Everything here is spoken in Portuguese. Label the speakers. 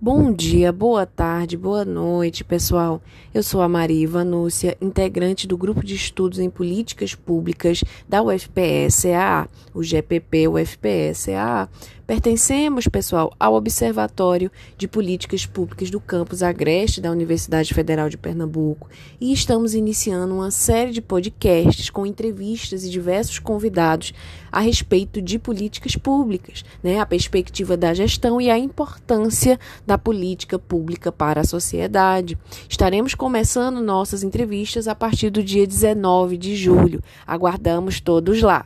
Speaker 1: Bom dia, boa tarde, boa noite, pessoal. Eu sou a Maria Ivanúcia, integrante do Grupo de Estudos em Políticas Públicas da UFPS-EAA, o GPP UFPS-EAA. Pertencemos, pessoal, ao Observatório de Políticas Públicas do Campus Agreste da Universidade Federal de Pernambuco e estamos iniciando uma série de podcasts com entrevistas e diversos convidados a respeito de políticas públicas, né, a perspectiva da gestão e a importância da política pública para a sociedade. Estaremos começando nossas entrevistas a partir do dia 19 de julho. Aguardamos todos lá.